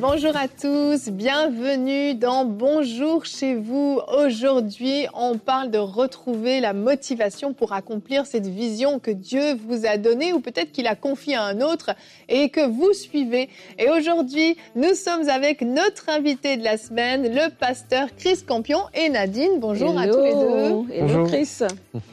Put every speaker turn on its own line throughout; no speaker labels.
Bonjour à tous, bienvenue dans Bonjour chez vous. Aujourd'hui, on parle de retrouver la motivation pour accomplir cette vision que Dieu vous a donnée ou peut-être qu'il a confiée à un autre et que vous suivez. Et aujourd'hui, nous sommes avec notre invité de la semaine, le pasteur Chris Campion et Nadine. Bonjour à tous les deux.
Hello Chris.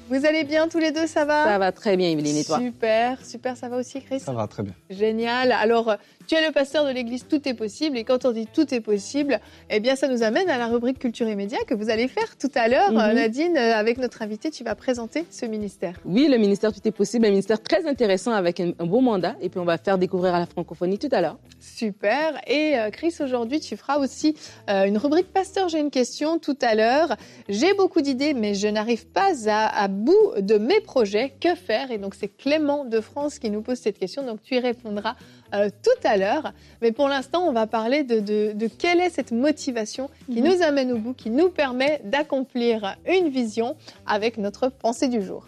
Vous allez bien tous les deux, ça va?
Ça va très bien, Evelyne, et toi?
Super, super, ça va aussi, Chris?
Ça va très bien.
Génial. Alors, tu es le pasteur de l'église Tout est possible. Et quand on dit tout est possible, eh bien, ça nous amène à la rubrique Culture et Médias que vous allez faire tout à l'heure.
Mhm.
Nadine, euh, avec notre invité, tu vas présenter ce ministère.
Oui, le ministère Tout est possible, un ministère très intéressant avec un, un beau mandat. Et puis, on va faire découvrir à la francophonie tout à l'heure.
Super. Et euh, Chris, aujourd'hui, tu feras aussi euh, une rubrique Pasteur, j'ai une question tout à l'heure. J'ai beaucoup d'idées, mais je n'arrive pas à, à bout de mes projets. Que faire? Et donc, c'est Clément de France qui nous pose cette question. Donc, tu y répondras euh, tout à l'heure. Mais pour l'instant, on va parler de, de- de quelle est cette motivation qui
Mhm.
nous amène au bout, qui nous permet d'accomplir une vision avec notre pensée du jour.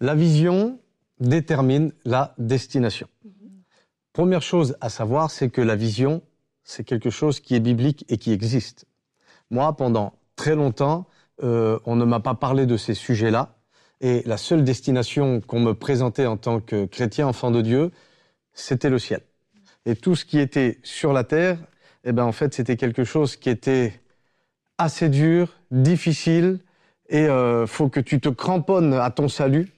La vision détermine la destination. Première chose à savoir, c'est que la vision, c'est quelque chose qui est biblique et qui existe. Moi, pendant très longtemps, euh, on ne m'a pas parlé de ces sujets-là. Et la seule destination qu'on me présentait en tant que chrétien, enfant de Dieu, c'était le ciel. Et tout ce qui était sur la terre, eh ben, en fait, c'était quelque chose qui était assez dur, difficile, et euh, faut que tu te cramponnes à ton salut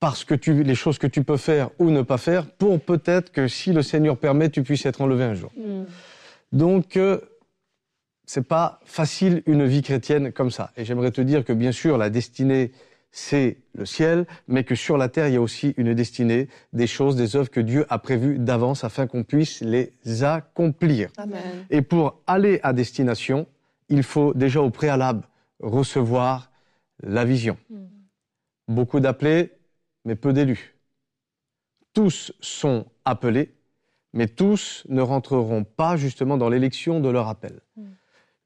parce que tu, les choses que tu peux faire ou ne pas faire, pour peut-être que si le Seigneur permet, tu puisses être enlevé un jour. Donc, euh, c'est pas facile une vie chrétienne comme ça. Et j'aimerais te dire que bien sûr, la destinée, c'est le ciel, mais que sur la terre, il y a aussi une destinée, des choses, des œuvres que Dieu a prévues d'avance afin qu'on puisse les accomplir.
Amen.
Et pour aller à destination, il faut déjà au préalable recevoir la vision. Beaucoup d'appelés, mais peu d'élus. Tous sont appelés, mais tous ne rentreront pas justement dans l'élection de leur appel.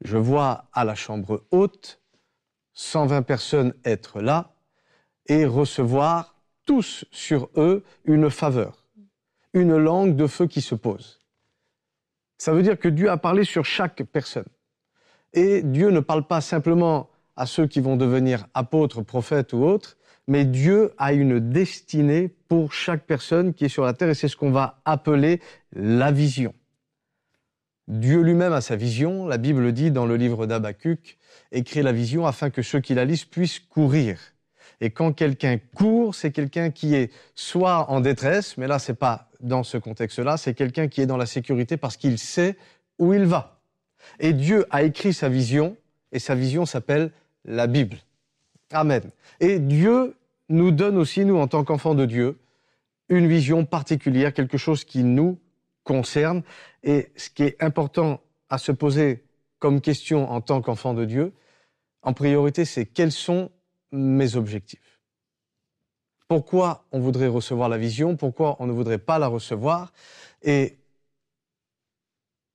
Je vois à la chambre haute 120 personnes être là et recevoir tous sur eux une faveur, une langue de feu qui se pose. Ça veut dire que Dieu a parlé sur chaque personne. Et Dieu ne parle pas simplement à ceux qui vont devenir apôtres, prophètes ou autres, mais Dieu a une destinée pour chaque personne qui est sur la terre et c'est ce qu'on va appeler la vision. Dieu lui-même a sa vision, la Bible dit dans le livre d'Abacuc, écrit la vision afin que ceux qui la lisent puissent courir. Et quand quelqu'un court, c'est quelqu'un qui est soit en détresse, mais là c'est pas dans ce contexte-là, c'est quelqu'un qui est dans la sécurité parce qu'il sait où il va. Et Dieu a écrit sa vision, et sa vision s'appelle la Bible. Amen. Et Dieu nous donne aussi, nous, en tant qu'enfants de Dieu, une vision particulière, quelque chose qui nous concerne. Et ce qui est important à se poser comme question en tant qu'enfant de Dieu, en priorité, c'est quels sont mes objectifs Pourquoi on voudrait recevoir la vision Pourquoi on ne voudrait pas la recevoir Et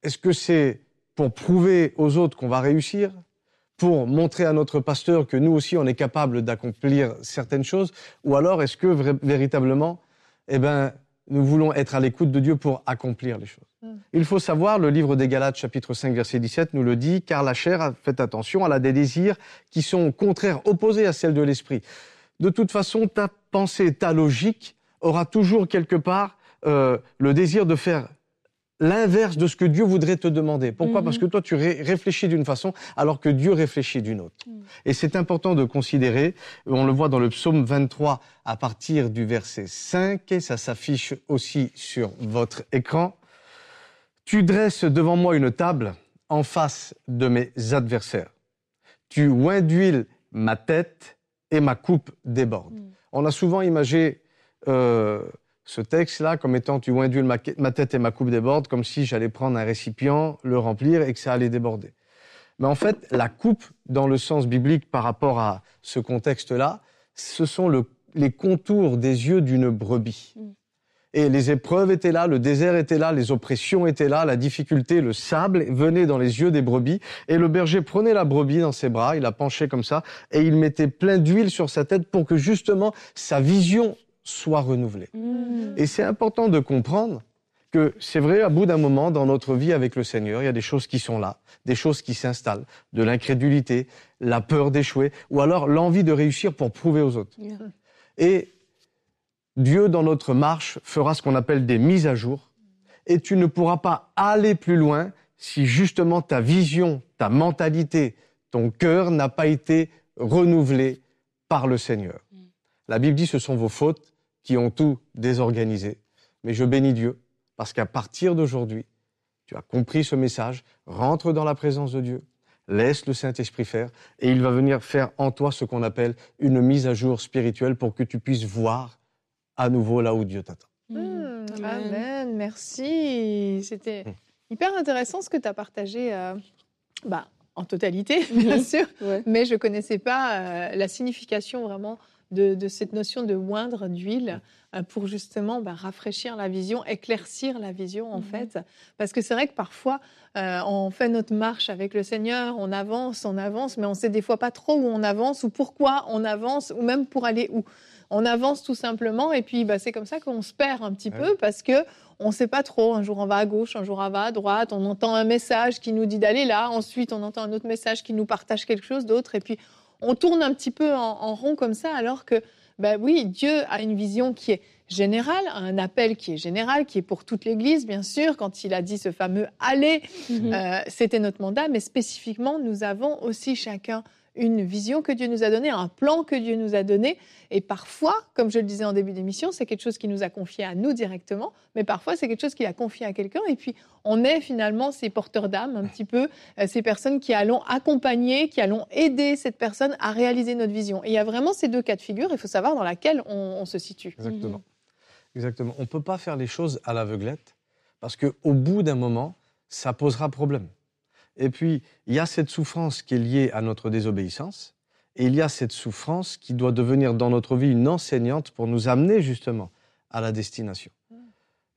est-ce que c'est pour prouver aux autres qu'on va réussir pour montrer à notre pasteur que nous aussi on est capable d'accomplir certaines choses ou alors est-ce que véritablement eh ben nous voulons être à l'écoute de Dieu pour accomplir les choses.
Mm.
Il faut savoir le livre des Galates chapitre 5 verset 17 nous le dit car la chair a- faites attention elle a des désirs qui sont contraires opposés à celles de l'esprit. De toute façon ta pensée ta logique aura toujours quelque part euh, le désir de faire l'inverse de ce que Dieu voudrait te demander. Pourquoi?
Mhm.
Parce que toi, tu ré- réfléchis d'une façon alors que Dieu réfléchit d'une autre. Et c'est important de considérer, on le voit dans le psaume 23 à partir du verset 5, et ça s'affiche aussi sur votre écran. Tu dresses devant moi une table en face de mes adversaires. Tu oins d'huile ma tête et ma coupe déborde. On a souvent imagé euh, ce texte-là comme étant tu ma, ma tête et ma coupe déborde, comme si j'allais prendre un récipient, le remplir et que ça allait déborder. Mais en fait, la coupe, dans le sens biblique par rapport à ce contexte-là, ce sont les contours des yeux d'une brebis. Mm. Et les épreuves étaient là, le désert était là, les oppressions étaient là, la difficulté, le sable venait dans les yeux des brebis. Et le berger prenait la brebis dans ses bras, il la penchait comme ça, et il mettait plein d'huile sur sa tête pour que justement sa vision soit renouvelée. Mmh. Et c'est important de comprendre que c'est vrai, à bout d'un moment, dans notre vie avec le Seigneur, il y a des choses qui sont là, des choses qui s'installent, de l'incrédulité, la peur d'échouer, ou alors l'envie de réussir pour prouver aux autres. Et Dieu, dans notre marche, fera ce qu'on appelle des mises à jour. Et tu ne pourras pas aller plus loin si justement ta vision, ta mentalité, ton cœur n'a pas été renouvelé par le Seigneur. La Bible dit ce sont vos fautes qui ont tout désorganisé. Mais je bénis Dieu parce qu'à partir d'aujourd'hui, tu as compris ce message, rentre dans la présence de Dieu, laisse le Saint-Esprit faire et il va venir faire en toi ce qu'on appelle une mise à jour spirituelle pour que tu puisses voir à nouveau là où Dieu t'attend.
Mmh. Mmh. amen. merci. C'était mmh. hyper intéressant ce que tu as partagé. Euh, bah, en totalité, bien sûr, mais je ne connaissais pas euh, la signification vraiment de, cette notion de moindre d'huile euh, pour justement bah, rafraîchir la vision, éclaircir la vision en fait. Parce que c'est vrai que parfois, on fait notre marche avec le Seigneur, on avance, on avance, mais on ne sait des fois pas trop où on avance ou pourquoi on avance ou même pour aller où on avance tout simplement et puis bah, c'est comme ça qu'on se perd un petit peu parce que on ne sait pas trop. Un jour on va à gauche, un jour on va à droite. On entend un message qui nous dit d'aller là. Ensuite on entend un autre message qui nous partage quelque chose d'autre et puis on tourne un petit peu en, rond comme ça alors que bah oui Dieu a une vision qui est générale, un appel qui est général, qui est pour toute l'Église, bien sûr. Quand il a dit ce fameux aller, mhm. euh, c'était notre mandat, mais spécifiquement, nous avons aussi chacun une vision que Dieu nous a donnée, un plan que Dieu nous a donné. Et parfois, comme je le disais en début d'émission, c'est quelque chose qui nous a confié à nous directement, mais parfois c'est quelque chose qu'il a confié à quelqu'un. Et puis, on est finalement ces porteurs d'âme, un petit peu, euh, ces personnes qui allons accompagner, qui allons aider cette personne à réaliser notre vision. Et il y a vraiment ces deux cas de figure, il faut savoir dans laquelle on, se situe.
Exactement. Exactement. On ne peut pas faire les choses à l'aveuglette, parce qu'au bout d'un moment, ça posera problème. Et puis, il y a cette souffrance qui est liée à notre désobéissance, et il y a cette souffrance qui doit devenir dans notre vie une enseignante pour nous amener justement à la destination.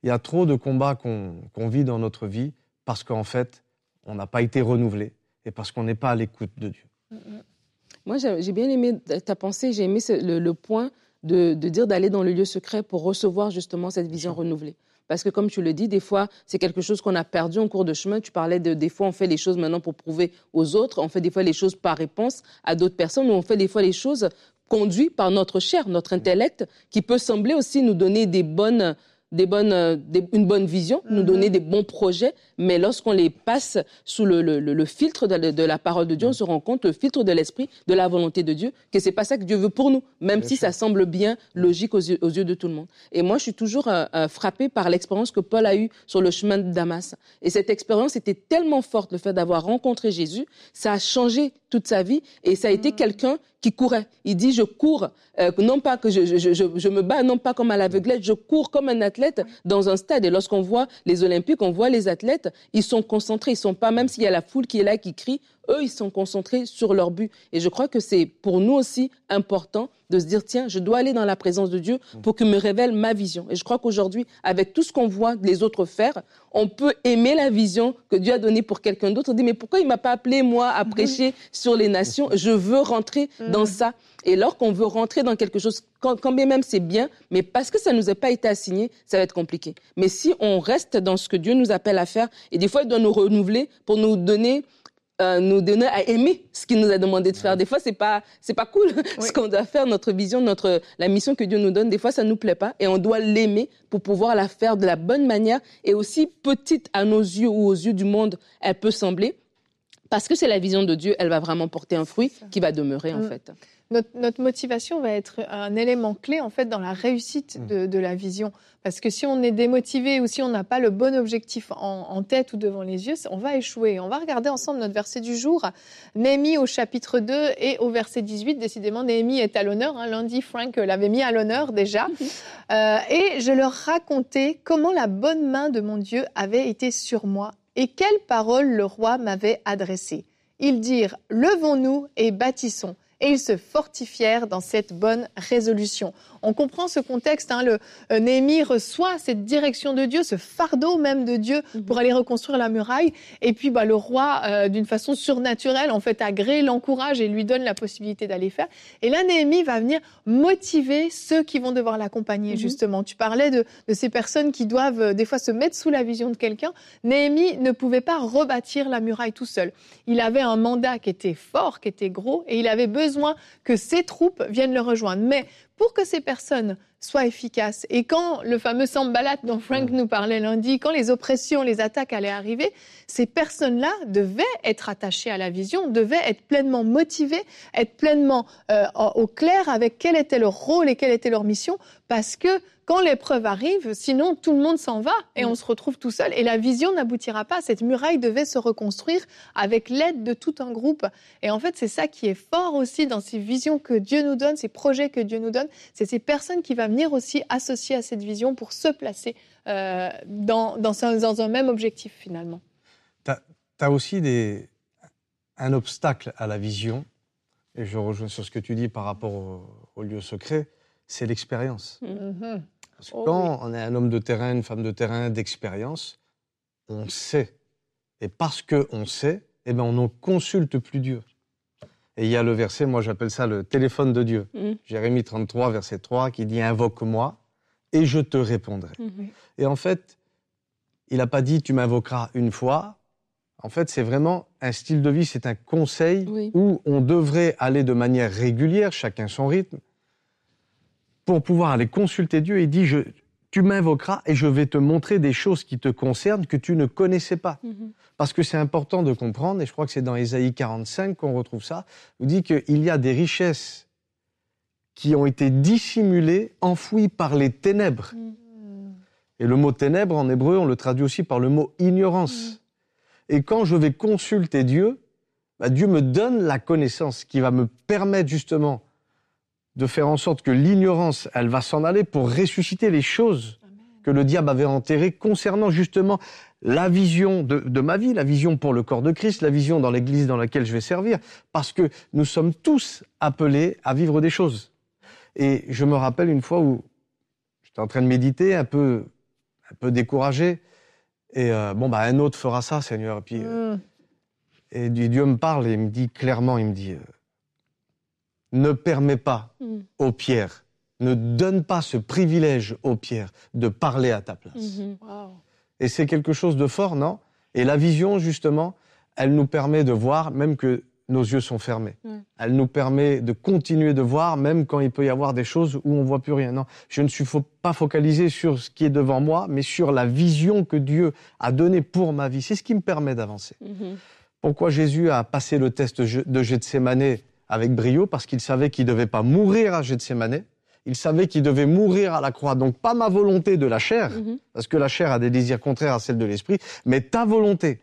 Il y a trop de combats qu'on vit dans notre vie parce qu'en fait, on n'a pas été renouvelé et parce qu'on n'est pas à l'écoute de Dieu.
Moi, j'ai bien aimé ta pensée, j'ai aimé le, point de, de dire d'aller dans le lieu secret pour recevoir justement cette vision renouvelée. Parce que comme tu le dis, des fois, c'est quelque chose qu'on a perdu en cours de chemin. Tu parlais de des fois, on fait les choses maintenant pour prouver aux autres. On fait des fois les choses par réponse à d'autres personnes ou on fait des fois les choses conduites par notre chair, notre intellect, qui peut sembler aussi nous donner des bonnes des bonnes, euh, une bonne vision, nous mhm. donner des bons projets, mais lorsqu'on les passe sous le, le, le filtre de, de, la parole de Dieu, on se rend compte, le filtre de l'esprit, de la volonté de Dieu, que c'est pas ça que Dieu veut pour nous, même si ça semble bien logique aux yeux, aux yeux, de tout le monde. Et moi, je suis toujours euh, euh, frappée par l'expérience que Paul a eue sur le chemin de Damas. Et cette expérience était tellement forte, le fait d'avoir rencontré Jésus, ça a changé toute sa vie, et ça a été mhm. quelqu'un qui courait. Il dit, je cours, euh, non pas que je, je, je, je, me bats, non pas comme à l'aveuglette, je cours comme un athlète dans un stade. Et lorsqu'on voit les Olympiques, on voit les athlètes, ils sont concentrés, ils sont pas, même s'il y a la foule qui est là, qui crie, eux, ils sont concentrés sur leur but. Et je crois que c'est pour nous aussi important de se dire, tiens, je dois aller dans la présence de Dieu pour qu'il me révèle ma vision. Et je crois qu'aujourd'hui, avec tout ce qu'on voit les autres faire, on peut aimer la vision que Dieu a donnée pour quelqu'un d'autre. On dit, mais pourquoi il m'a pas appelé, moi, à prêcher sur les nations? Je veux rentrer dans mm. ça. Et lorsqu'on veut rentrer dans quelque chose, quand, quand bien même c'est bien, mais parce que ça nous a pas été assigné, ça va être compliqué. Mais si on reste dans ce que Dieu nous appelle à faire, et des fois, il doit nous renouveler pour nous donner euh, nous donner à aimer ce qu'il nous a demandé de faire. Des fois, c'est pas c'est pas cool ce qu'on doit faire, notre vision, notre la mission que Dieu nous donne. Des fois, ça nous plaît pas et on doit l'aimer pour pouvoir la faire de la bonne manière et aussi petite à nos yeux ou aux yeux du monde, elle peut sembler. Parce que c'est la vision de Dieu, elle va vraiment porter un fruit qui va demeurer en mm. fait.
Notre, motivation va être un élément clé en fait dans la réussite mm. de, la vision. Parce que si on est démotivé ou si on n'a pas le bon objectif en, tête ou devant les yeux, on va échouer. On va regarder ensemble notre verset du jour, Néhémie au chapitre 2 et au verset 18. Décidément, Néhémie est à l'honneur. Hein. Lundi, Frank l'avait mis à l'honneur déjà. Euh, et je leur racontais comment la bonne main de mon Dieu avait été sur moi et quelles paroles le roi m'avait adressées. ils dirent, Levons-nous et bâtissons et ils se fortifièrent dans cette bonne résolution. On comprend ce contexte. Hein, le, euh, Néhémie reçoit cette direction de Dieu, ce fardeau même de Dieu mhm. pour aller reconstruire la muraille. Et puis bah, le roi, euh, d'une façon surnaturelle, en fait, agrée, l'encourage et lui donne la possibilité d'aller faire. Et là, Néhémie va venir motiver ceux qui vont devoir l'accompagner, mhm. justement. Tu parlais de, de, ces personnes qui doivent euh, des fois se mettre sous la vision de quelqu'un. Néhémie ne pouvait pas rebâtir la muraille tout seul. Il avait un mandat qui était fort, qui était gros, et il avait besoin que ses troupes viennent le rejoindre. Mais pour que ces personnes soient efficaces. Et quand le fameux Sambalat dont Frank mm. nous parlait lundi, quand les oppressions, les attaques allaient arriver, ces personnes-là devaient être attachées à la vision, devaient être pleinement motivées, être pleinement euh, au clair avec quel était leur rôle et quelle était leur mission, parce que quand l'épreuve arrive, sinon tout le monde s'en va et mm. on se retrouve tout seul et la vision n'aboutira pas. Cette muraille devait se reconstruire avec l'aide de tout un groupe. Et en fait, c'est ça qui est fort aussi dans ces visions que Dieu nous donne, ces projets que Dieu nous donne. C'est ces personnes qui vont venir aussi associer à cette vision pour se placer euh, dans, dans, un, même objectif finalement.
Tu as, aussi des, un obstacle à la vision, et je rejoins sur ce que tu dis par rapport au, lieu secret, c'est l'expérience. Mm-hmm. Oh quand on est un homme de terrain, une femme de terrain d'expérience, on sait. Et parce qu'on sait, eh ben on ne consulte plus Dieu. Et il y a le verset, moi j'appelle ça le téléphone de Dieu. Mm. Jérémie 33, verset 3, qui dit Invoque-moi et je te répondrai. Mm-hmm. Et en fait, il n'a pas dit Tu m'invoqueras une fois. En fait, c'est vraiment un style de vie, c'est un conseil où on devrait aller de manière régulière, chacun son rythme, pour pouvoir aller consulter Dieu. Il dit je, Tu m'invoqueras et je vais te montrer des choses qui te concernent que tu ne connaissais pas. Mm-hmm parce que c'est important de comprendre, et je crois que c'est dans Ésaïe 45 qu'on retrouve ça, vous dit qu'il y a des richesses qui ont été dissimulées, enfouies par les ténèbres. Mm. Et le mot ténèbres, en hébreu, on le traduit aussi par le mot ignorance. Mm. Et quand je vais consulter Dieu, bah, Dieu me donne la connaissance qui va me permettre justement de faire en sorte que l'ignorance, elle va s'en aller pour ressusciter les choses que le diable avait enterrées concernant justement la vision de, ma vie, la vision pour le corps de Christ, la vision dans l'église dans laquelle je vais servir, parce que nous sommes tous appelés à vivre des choses. Et je me rappelle une fois où j'étais en train de méditer, un peu, un peu découragé, et euh, bon, bah, un autre fera ça, Seigneur. Et puis, euh, mm. et Dieu me parle et il me dit clairement, il me dit, euh, ne permets pas mm. aux pierres, ne donne pas ce privilège aux pierres de parler à ta place. Mm-hmm. Et c'est quelque chose de fort, non? Et la vision, justement, elle nous permet de voir, même que nos yeux sont fermés. Elle nous permet de continuer de voir, même quand il peut y avoir des choses où on voit plus rien. Non, je ne suis pas focalisé sur ce qui est devant moi, mais sur la vision que Dieu a donnée pour ma vie. C'est ce qui me permet d'avancer. Mm-hmm. Pourquoi Jésus a passé le test de Gethsemane avec brio Parce qu'il savait qu'il ne devait pas mourir à Gethsemane, il savait qu'il devait mourir à la croix. Donc pas ma volonté de la chair, mhm. parce que la chair a des désirs contraires à celle de l'esprit, mais ta volonté.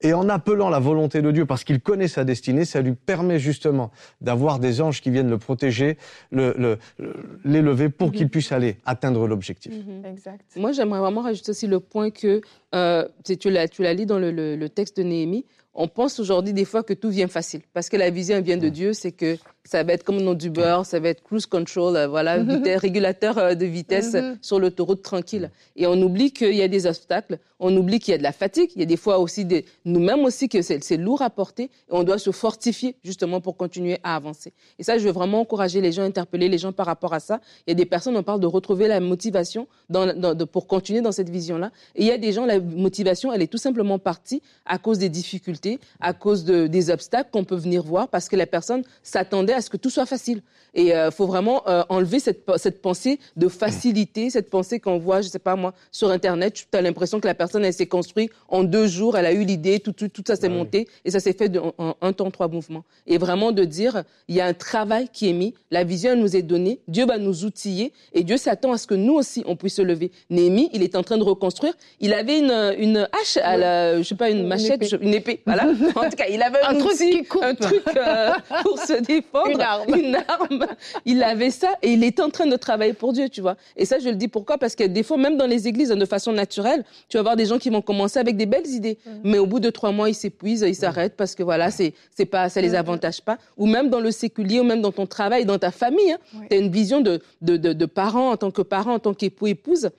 Et en appelant la volonté de Dieu, parce qu'il connaît sa destinée, ça lui permet justement d'avoir des anges qui viennent le protéger, l'élever pour mhm. qu'il puisse aller atteindre l'objectif.
Mhm. Exact. Moi, j'aimerais vraiment rajouter aussi le point que euh, tu l'as lu dans le, texte de Néhémie. On pense aujourd'hui des fois que tout vient facile, parce que la vision vient de Dieu, c'est que ça va être comme nom du beurre, ça va être cruise control, euh, voilà, vitesse, régulateur euh, de vitesse mm-hmm. sur l'autoroute tranquille. Et on oublie qu'il y a des obstacles, on oublie qu'il y a de la fatigue, il y a des fois aussi des, nous-mêmes aussi que c'est lourd à porter et on doit se fortifier justement pour continuer à avancer. Et ça, je veux vraiment encourager les gens, interpeller les gens par rapport à ça. Il y a des personnes, on parle de retrouver la motivation dans, de, pour continuer dans cette vision-là. Et il y a des gens, la motivation, elle est tout simplement partie à cause des difficultés, à cause de, des obstacles qu'on peut venir voir parce que la personne s'attendait à ce que tout soit facile. Et il euh, faut vraiment euh, enlever cette, cette pensée de facilité, cette pensée qu'on voit, je sais pas moi, sur Internet. Tu as l'impression que la personne, elle s'est construite en deux jours, elle a eu l'idée, tout, tout, tout ça s'est monté et ça s'est fait en, un temps, trois mouvements. Et vraiment de dire, il y a un travail qui est mis, la vision nous est donnée, Dieu va nous outiller et Dieu s'attend à ce que nous aussi, on puisse se lever. Néhémie, il est en train de reconstruire. Il avait une, une hache, à la, je sais pas, une machette, une épée, Voilà. En tout cas, il avait un,
truc
outil,
qui coupe.
un truc euh, pour se défendre.
Une arme.
Une arme. Il avait ça et il était en train de travailler pour Dieu, tu vois. Et ça, je le dis pourquoi? Parce que des fois, même dans les églises, de façon naturelle, tu vas voir des gens qui vont commencer avec des belles idées, mais au bout de trois mois, ils s'épuisent, ils s'arrêtent parce que voilà, c'est c'est pas, ça les avantage pas. Ou même dans le séculier, ou même dans ton travail, dans ta famille, hein. Tu as une vision de, de, de, de parent en tant que parent, en tant qu'époux, épouse.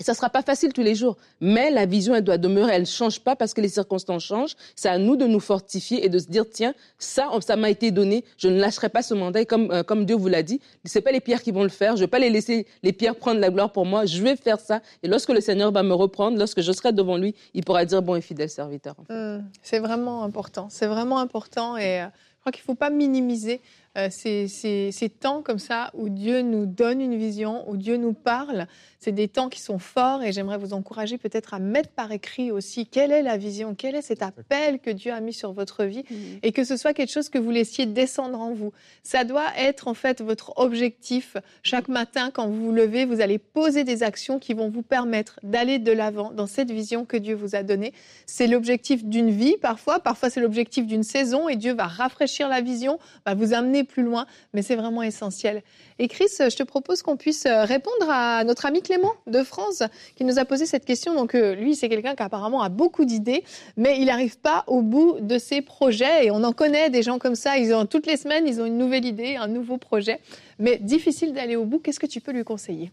Ça sera pas facile tous les jours, mais la vision, elle doit demeurer, elle change pas parce que les circonstances changent. C'est à nous de nous fortifier et de se dire, tiens, ça, ça m'a été donné, je ne lâcherai pas ce mandat. Et comme, euh, comme Dieu vous l'a dit, c'est pas les pierres qui vont le faire, je vais pas les laisser les pierres prendre la gloire pour moi, je vais faire ça. Et lorsque le Seigneur va me reprendre, lorsque je serai devant lui, il pourra dire, bon et fidèle serviteur.
Mm, C'est vraiment important. C'est vraiment important et euh, je crois qu'il ne faut pas minimiser euh, ces- ces temps comme ça où Dieu nous donne une vision, où Dieu nous parle. C'est des temps qui sont forts et j'aimerais vous encourager peut-être à mettre par écrit aussi quelle est la vision, quel est cet appel que Dieu a mis sur votre vie et que ce soit quelque chose que vous laissiez descendre en vous. Ça doit être en fait votre objectif. Chaque matin, quand vous vous levez, vous allez poser des actions qui vont vous permettre d'aller de l'avant dans cette vision que Dieu vous a donnée. C'est l'objectif d'une vie parfois, parfois c'est l'objectif d'une saison et Dieu va rafraîchir la vision, va vous amener plus loin, mais c'est vraiment essentiel. Et Chris, je te propose qu'on puisse euh, répondre à notre ami Clément de France qui nous a posé cette question. Donc euh, lui, c'est quelqu'un qui apparemment a beaucoup d'idées, mais il n'arrive pas au bout de ses projets et on en connaît des gens comme ça, ils ont toutes les semaines, ils ont une nouvelle idée, un nouveau projet, mais difficile d'aller au bout. Qu'est-ce que tu peux lui conseiller?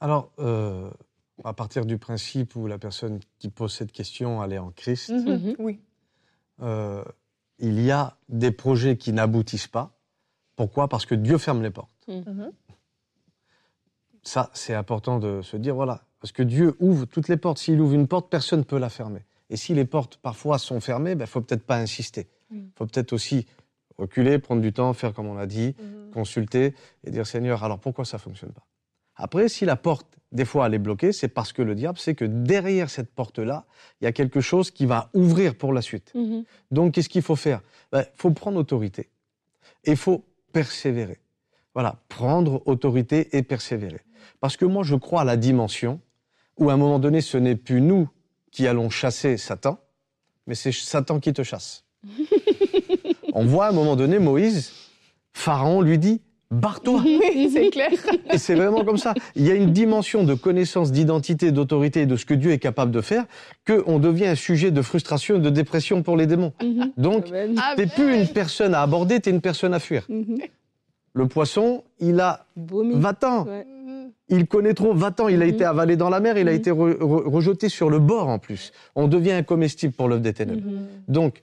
Alors, euh, à partir du principe où la personne qui pose cette question, elle est en Christ,
Mhm.
Oui.
euh, il y a des projets qui n'aboutissent pas. Pourquoi? Parce que Dieu ferme les portes.
Mhm.
Ça, c'est important de se dire, voilà, parce que Dieu ouvre toutes les portes. S'il ouvre une porte, personne ne peut la fermer. Et si les portes parfois sont fermées, il ben, faut peut-être pas insister. Il faut peut-être aussi reculer, prendre du temps, faire comme on l'a dit,
Mhm.
consulter et dire, Seigneur, alors pourquoi ça fonctionne pas? Après, si la porte, des fois, elle est bloquée, c'est parce que le diable sait que derrière cette porte-là, il y a quelque chose qui va ouvrir pour la suite.
Mhm.
Donc, qu'est-ce qu'il faut faire? Il faut prendre autorité et il faut persévérer. Voilà, prendre autorité et persévérer. Parce que moi, je crois à la dimension où, à un moment donné, ce n'est plus nous qui allons chasser Satan, mais c'est Satan qui te chasse. On voit à un moment donné Moïse, Pharaon lui dit Barre-toi
Oui, c'est clair.
et c'est vraiment comme ça. Il y a une dimension de connaissance, d'identité, d'autorité et de ce que Dieu est capable de faire qu'on devient un sujet de frustration et de dépression pour les démons.
Mhm.
Donc,
Amen.
t'es plus une personne à aborder, t'es une personne à fuir.
Mhm.
Le poisson, il a
Vomi.
va-t'en.
Ouais.
Mhm.
Il connaît trop, va-t'en. Il a
Mhm.
été avalé dans la mer, il a
Mhm.
été re- re- rejeté sur le bord en plus. On devient incomestible pour l'œuvre des ténèbres.
Mhm.
Donc,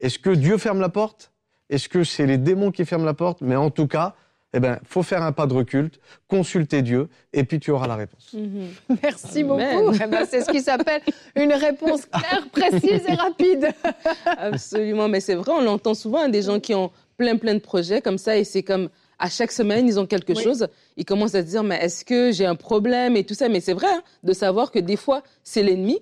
est-ce que Dieu ferme la porte? Est-ce que c'est les démons qui ferment la porte? Mais en tout cas, eh ben, faut faire un pas de recul, consulter Dieu, et puis tu auras la réponse.
Merci
Amen.
beaucoup. Eh ben, c'est ce qui s'appelle une réponse claire, précise et rapide.
Absolument, mais c'est vrai, on l'entend souvent, hein, des gens qui ont plein, plein de projets comme ça, et c'est comme à chaque semaine, ils ont quelque
Oui.
chose, ils commencent à se dire, mais est-ce que j'ai un problème et tout ça, mais c'est vrai hein, de savoir que des fois, c'est l'ennemi,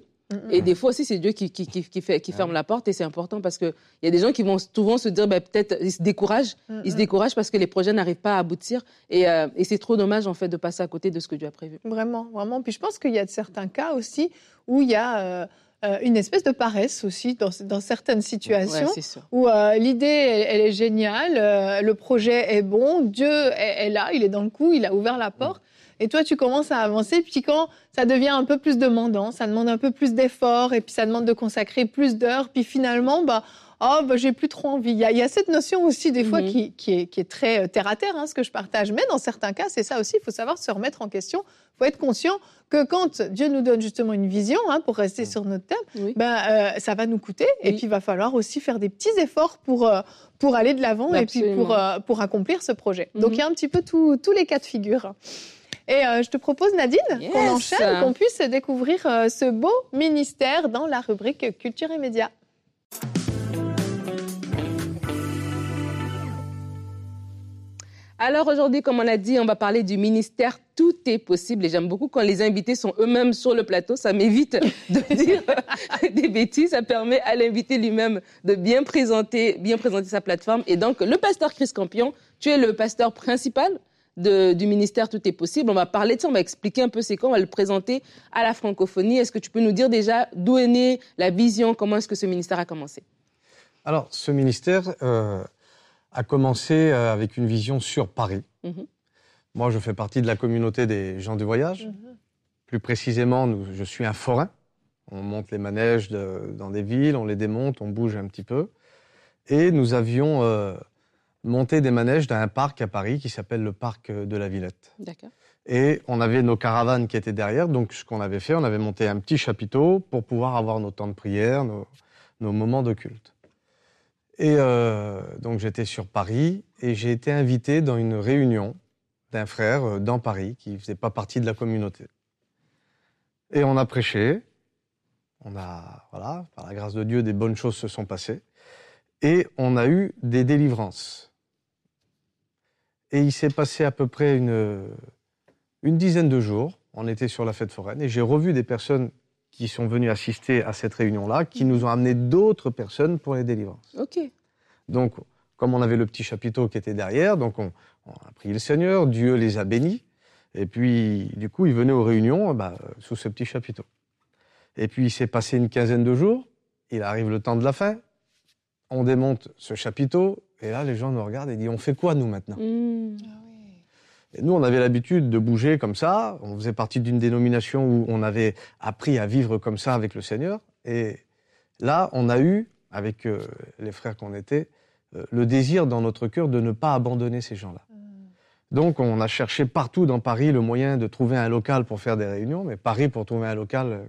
et des fois aussi, c'est Dieu qui, qui, qui, qui fait, qui ferme la porte, et c'est important parce qu'il y a des gens qui vont souvent se dire, ben, peut-être, ils se découragent, ils se découragent parce que les projets n'arrivent pas à aboutir, et, euh, et c'est trop dommage, en fait, de passer à côté de ce que Dieu a prévu.
Vraiment, vraiment. Puis je pense qu'il y a de certains cas aussi où il y a euh, euh, une espèce de paresse aussi dans, dans certaines situations.
Ouais,
où euh, l'idée, elle, elle est géniale, euh, le projet est bon, Dieu est, est là, il est dans le coup, il a ouvert la porte. Et toi, tu commences à avancer, puis quand ça devient un peu plus demandant, ça demande un peu plus d'efforts, et puis ça demande de consacrer plus d'heures, puis finalement, bah, oh, bah, j'ai plus trop envie. Il y, a, il y a cette notion aussi, des fois,
Mhm.
qui, qui, est, qui est très euh, terre à terre, hein, ce que je partage. Mais dans certains cas, c'est ça aussi, il faut savoir se remettre en question. Il faut être conscient que quand Dieu nous donne justement une vision, hein, pour rester sur notre thème,
Oui.
ben, euh, ça va nous coûter. Et puis, il va falloir aussi faire des petits efforts pour, euh, pour aller de l'avant et puis pour, euh, pour accomplir ce projet. Donc,
Mhm.
il y a un petit peu tout- tous les cas de figure. Et euh, je te propose, Nadine,
Yes.
qu'on enchaîne, qu'on puisse découvrir euh, ce beau ministère dans la rubrique Culture et Médias.
Alors aujourd'hui, comme on a dit, on va parler du ministère Tout est possible. Et j'aime beaucoup quand les invités sont eux-mêmes sur le plateau. Ça m'évite de dire des bêtises. Ça permet à l'invité lui-même de bien présenter, bien présenter sa plateforme. Et donc, le pasteur Chris Campion, tu es le pasteur principal du ministère Tout est possible. On va parler de ça, on va expliquer un peu c'est quoi, on va le présenter à la francophonie. Est-ce que tu peux nous dire déjà d'où est née la vision, comment est-ce que ce ministère a commencé?
Alors, ce ministère euh, a commencé euh, avec une vision sur Paris. Mhm. Moi, je fais partie de la communauté des gens du voyage. Mhm. Plus précisément, je suis un forain. On monte les manèges dans des villes, on les démonte, on bouge un petit peu. Et nous avions euh, monter des manèges dans un parc à Paris qui s'appelle le parc de la Villette. Et on avait nos caravanes qui étaient derrière. Donc, ce qu'on avait fait, on avait monté un petit chapiteau pour pouvoir avoir nos temps de prière, nos, moments de culte. Et euh, donc, j'étais sur Paris et j'ai été invité dans une réunion d'un frère euh, dans Paris qui faisait pas partie de la communauté. Et on a prêché. On a, voilà, par la grâce de Dieu, des bonnes choses se sont passées. Et on a eu des délivrances. Et il s'est passé à peu près une, une dizaine de jours. On était sur la fête foraine et j'ai revu des personnes qui sont venues assister à cette réunion-là, qui nous ont amené d'autres personnes pour les délivrances.
Ok.
Donc, comme on avait le petit chapiteau qui était derrière, donc on, a prié le Seigneur, Dieu les a bénis, et puis du coup ils venaient aux réunions bah, sous ce petit chapiteau. Et puis il s'est passé une quinzaine de jours, il arrive le temps de la fin, on démonte ce chapiteau, et là, les gens nous regardent et disent On fait quoi, nous, maintenant? Mmh. Nous, on avait l'habitude de bouger comme ça. On faisait partie d'une dénomination où on avait appris à vivre comme ça avec le Seigneur. Et là, on a eu, avec euh, les frères qu'on était, euh, le désir dans notre cœur de ne pas abandonner ces gens-là. Mmh. Donc, on a cherché partout dans Paris le moyen de trouver un local pour faire des réunions. Mais Paris, pour trouver un local, euh,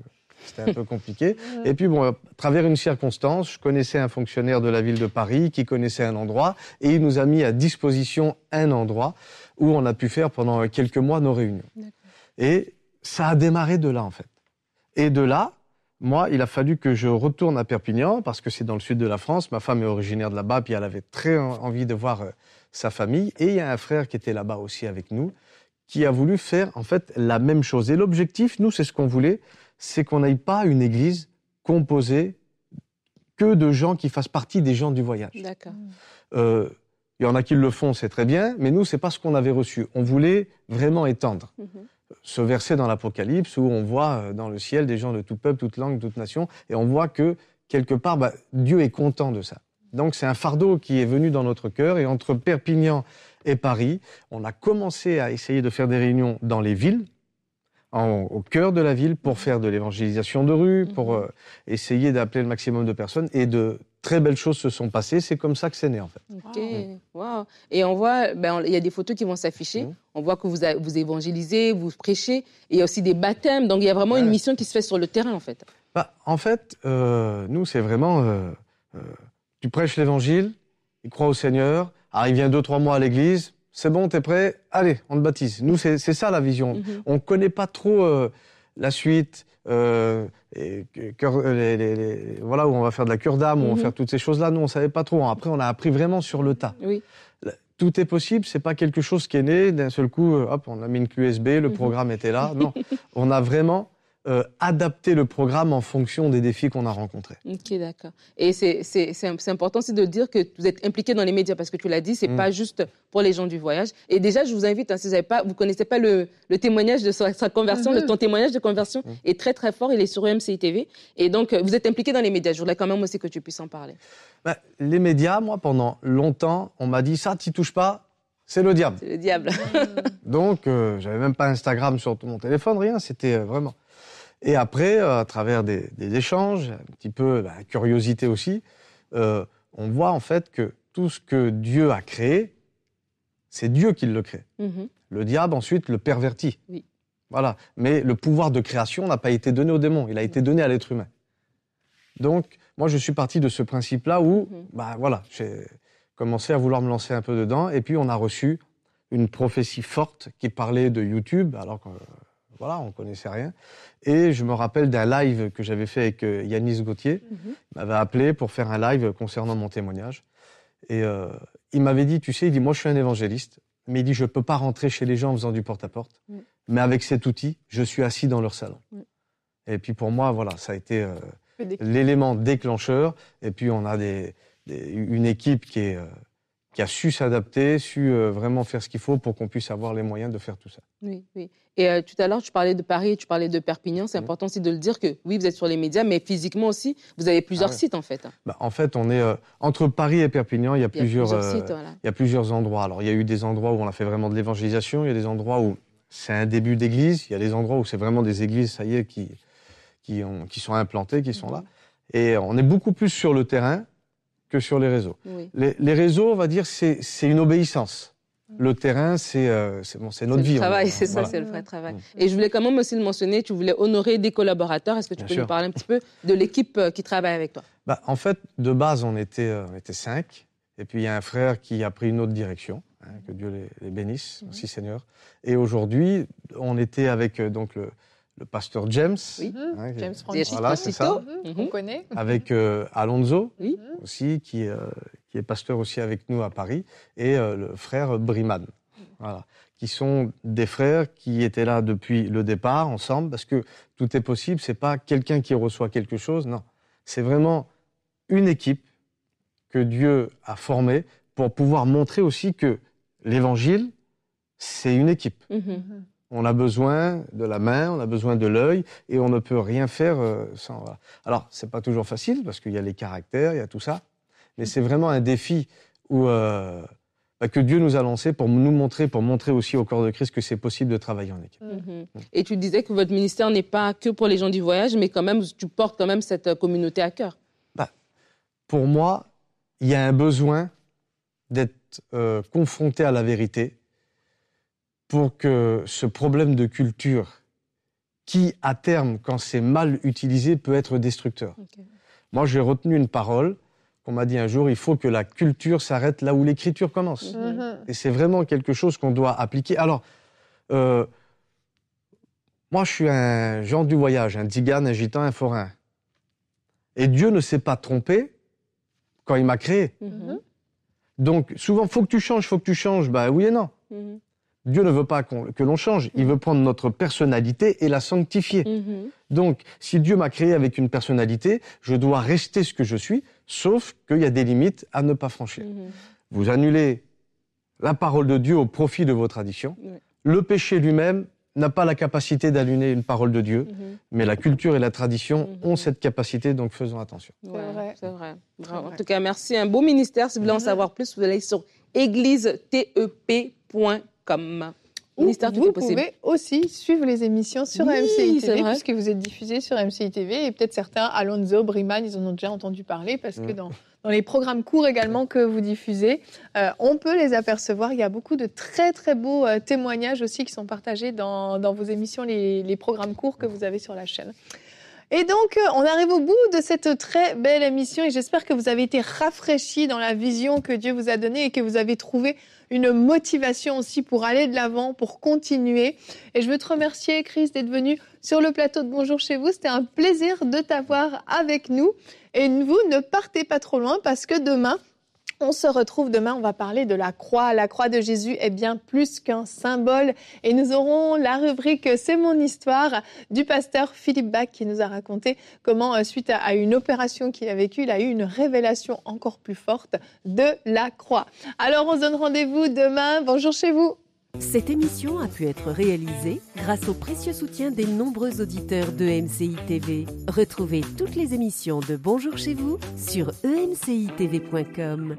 c'était un peu compliqué. Et puis, bon, à travers une circonstance, je connaissais un fonctionnaire de la ville de Paris qui connaissait un endroit et il nous a mis à disposition un endroit où on a pu faire pendant quelques mois nos réunions. Et ça a démarré de là, en fait. Et de là, moi, il a fallu que je retourne à Perpignan parce que c'est dans le sud de la France. Ma femme est originaire de là-bas, puis elle avait très envie de voir euh, sa famille. Et il y a un frère qui était là-bas aussi avec nous, qui a voulu faire en fait la même chose. Et l'objectif, nous, c'est ce qu'on voulait, c'est qu'on n'aille pas une église composée que de gens qui fassent partie des gens du voyage.
D'accord.
Euh, il y en a qui le font, c'est très bien, mais nous, c'est pas ce qu'on avait reçu. On voulait vraiment étendre. Mhm. Ce verset dans l'Apocalypse où on voit euh, dans le ciel des gens de tout peuple, toute langue, toute nation, et on voit que quelque part, bah, Dieu est content de ça. Donc c'est un fardeau qui est venu dans notre cœur, et entre Perpignan et Paris, on a commencé à essayer de faire des réunions dans les villes, au cœur de la ville pour faire de l'évangélisation de rue, pour mhm. euh, essayer d'appeler le maximum de personnes. Et de très belles choses se sont passées. C'est comme ça que c'est né, en fait.
Ok, wow. Et on voit, ben, il y a des photos qui vont s'afficher. Mhm. On voit que vous, vous évangélisez, vous prêchez. Et il y a aussi des baptêmes. Donc il y a vraiment une mission qui se fait sur le terrain, en fait.
Bah, en fait, euh, nous, c'est vraiment. Euh, tu prêches l'évangile, il croit au Seigneur. Alors, il vient deux, trois mois à l'église c'est bon, t'es prêt? Allez, on te baptise. Nous, c'est ça la vision. Mhm. On ne connaît pas trop euh, la suite, euh, et, voilà, où on va faire de la cure d'âme, où on va mhm. faire toutes ces choses-là. Nous, on savait pas trop. Après, on a appris vraiment sur le tas.
Oui.
Tout est possible, c'est pas quelque chose qui est né d'un seul coup, euh, hop, on a mis une clé USB, le mhm. programme était là. Non, on a vraiment euh, adapter le programme en fonction des défis qu'on a rencontrés.
Ok, d'accord. Et c'est important aussi de dire que vous êtes impliqué dans les médias parce que tu l'as dit, c'est n'est mm. pas juste pour les gens du voyage. Et déjà, je vous invite, hein, si vous ne pas, vous connaissez pas le, témoignage de sa, conversion, mm-hmm. ton témoignage de conversion mm. est très très fort. Il est sur MCI TV. Et donc, euh, vous êtes impliqué dans les médias. Je voudrais quand même aussi que tu puisses en parler.
Bah, les médias, moi, pendant longtemps, on m'a dit ça, tu touches pas. C'est le diable.
C'est le diable.
donc, euh, j'avais même pas Instagram sur mon téléphone, rien. C'était vraiment. Et après, euh, à travers des, échanges, un petit peu la curiosité aussi, euh, on voit en fait que tout ce que Dieu a créé, c'est Dieu qui le crée. Mm-hmm. Le diable ensuite le pervertit.
Oui.
Voilà. Mais le pouvoir de création n'a pas été donné au démon, il a été donné à l'être humain. Donc, moi, je suis parti de ce principe-là où, mm-hmm. bah voilà, j'ai commencé à vouloir me lancer un peu dedans, et puis on a reçu une prophétie forte qui parlait de YouTube, alors que voilà, on connaissait rien. Et je me rappelle d'un live que j'avais fait avec euh, Yanis Gauthier. Mhm. Il m'avait appelé pour faire un live concernant mon témoignage. Et euh, il m'avait dit, tu sais, il dit, moi je suis un évangéliste, mais il dit, je ne peux pas rentrer chez les gens en faisant du porte-à-porte. Mais avec cet outil, je suis assis dans leur salon. Et puis pour moi, voilà, ça a été euh, l'élément déclencheur. Et puis on a des, une équipe qui est qui a su s'adapter, su vraiment faire ce qu'il faut pour qu'on puisse avoir les moyens de faire tout ça.
Oui, oui. Et euh, tout à l'heure, tu parlais de Paris, tu parlais de Perpignan. C'est
Mhm.
important aussi de le dire que oui, vous êtes sur les médias, mais physiquement aussi, vous avez plusieurs
Ah ouais.
sites en fait.
Bah, en fait, on est euh, entre Paris et Perpignan, il y a
Il y a
plusieurs, euh,
sites, voilà.
il y a plusieurs endroits. Alors, il y a eu des endroits où on a fait vraiment de l'évangélisation, il y a des endroits où c'est un début d'église, il y a des endroits où c'est vraiment des églises, ça y est, qui, qui, ont, qui sont implantées, qui sont là. Et on est beaucoup plus sur le terrain que sur les réseaux.
Oui.
Les, les réseaux, on va dire, c'est une obéissance. Le terrain, c'est euh, bon, notre vie.
le travail,
va-
c'est ça,
voilà.
c'est le vrai travail.
Mm.
Et je voulais quand même aussi le mentionner, tu voulais honorer des collaborateurs. Est-ce que tu
Bien
peux
sûr.
nous parler un petit peu de l'équipe euh, qui travaille avec toi?
Bah, en fait, de base, on était, euh, on était cinq. Et puis, il y a un frère qui a pris une autre direction. hein, que Dieu les, les bénisse, merci Seigneur. Et aujourd'hui, on était avec donc le, le pasteur James.
Oui.
Mhm.
hein, qui-
James Francisco,
Voilà, c'est ça.
Mhm,
Mhm.
qu'on connaît.
Avec euh, Alonso
Oui.
aussi, qui, euh, qui est pasteur aussi avec nous à Paris. Et euh, le frère Briman. Voilà. Qui sont des frères qui étaient là depuis le départ ensemble, parce que tout est possible. C'est pas quelqu'un qui reçoit quelque chose, non. C'est vraiment une équipe que Dieu a formée pour pouvoir montrer aussi que l'évangile, c'est une équipe.
Mhm.
On a besoin de la main, on a besoin de l'œil, et on ne peut rien faire euh, sans. voilà. Alors, c'est pas toujours facile parce qu'il y a les caractères, il y a tout ça, mais c'est vraiment un défi où, euh, bah, que Dieu nous a lancé pour nous montrer, pour montrer aussi au corps de Christ que c'est possible de travailler en équipe.
Mhm. Et tu disais que votre ministère n'est pas que pour les gens du voyage, mais quand même, tu portes quand même cette euh, communauté à cœur.
Pour moi, il y a un besoin d'être euh, confronté à la vérité pour que ce problème de culture, qui à terme, quand c'est mal utilisé, peut être destructeur. Moi, j'ai retenu une parole qu'on m'a dit un jour, il faut que la culture s'arrête là où l'écriture commence.
Mhm.
Et c'est vraiment quelque chose qu'on doit appliquer. Alors, euh, moi, je suis un genre du voyage, un tzigane, un gitan, un forain. Et Dieu ne s'est pas trompé quand il m'a créé.
Mhm.
Donc, souvent, faut que tu changes, faut que tu changes. Bah oui et non.
Mhm.
Dieu ne veut pas que l'on change. Il veut prendre notre personnalité et la sanctifier.
Mhm.
Donc, si Dieu m'a créé avec une personnalité, je dois rester ce que je suis, sauf qu'il y a des limites à ne pas franchir.
Mhm.
Vous annulez la parole de Dieu au profit de vos traditions. Le péché lui-même n'a pas la capacité d'allumer une parole de Dieu,
Mhm.
mais la culture et la tradition ont cette capacité, donc faisons attention.
Ouais,
vrai.
C'est vrai. En tout cas, merci. Un beau ministère. Si vous voulez en savoir plus, vous allez sur églisetep.com.
Ou
Ministère,
vous pouvez aussi suivre les émissions sur
Oui,
MCI
c'est
TV, puisque vous êtes diffusé sur MCI TV, et peut-être certains, Alonso, Briman, ils en ont déjà entendu parler, parce que dans, dans les programmes courts également que vous diffusez, euh, on peut les apercevoir. Il y a beaucoup de très très beaux euh, témoignages aussi qui sont partagés dans, dans vos émissions, les, les programmes courts que vous avez sur la chaîne. Et donc, euh, on arrive au bout de cette très belle émission et j'espère que vous avez été rafraîchis dans la vision que Dieu vous a donnée et que vous avez trouvé une motivation aussi pour aller de l'avant, pour continuer. Et je veux te remercier, Chris, d'être venu sur le plateau de Bonjour chez vous. C'était un plaisir de t'avoir avec nous. Et vous ne partez pas trop loin parce que demain, on se retrouve demain, on va parler de la croix. La croix de Jésus est bien plus qu'un symbole. Et nous aurons la rubrique C'est mon histoire du pasteur Philippe Bach qui nous a raconté comment, euh, suite à- une opération qu'il a vécue, il a eu une révélation encore plus forte de la croix. Alors on se donne rendez-vous demain. Bonjour chez vous.
Cette émission a pu être réalisée grâce au précieux soutien des nombreux auditeurs de MCI. Retrouvez toutes les émissions de Bonjour chez vous sur emcitv.com.